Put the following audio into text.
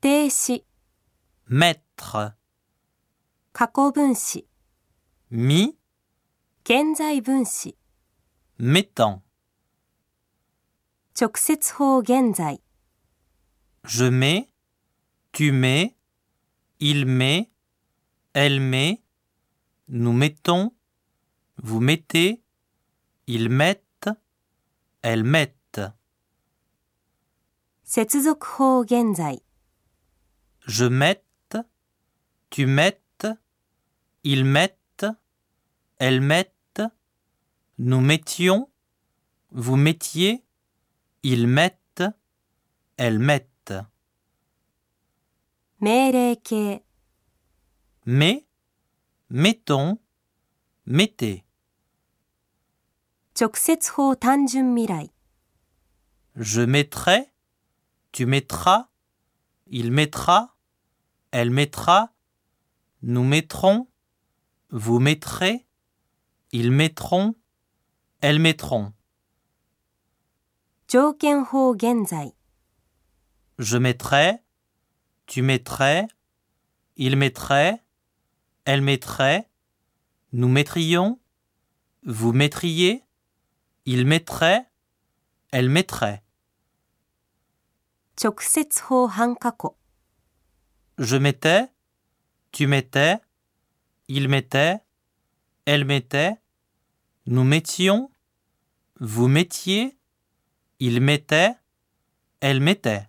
定词、 mettre, 过去分词、 mis, 现在分词、 mettant. 直接法现在、 Je mets, tu mets, il met, elle met, nous mettons, vous mettez, ils mettent, elles mettent. 接続法现在、 je mette, tu mettes, ils mettent, elles mettent, nous mettions, vous mettiez, ils mettent, elles mettent. Mais, mettons, mettez. Je mettrai, tu mettras, il mettra, elle mettra, nous mettrons, vous mettrez, ils mettront, elles mettront. 条件法现在、 Je mettrai, tu mettrais, il mettrait, elle mettrait, nous mettrions, vous mettriez, il mettrait, elle mettrait. 直接法半过去、 Je mettais, tu mettais, il mettait, elle mettait, nous mettions, vous mettiez, il mettait, elle mettait.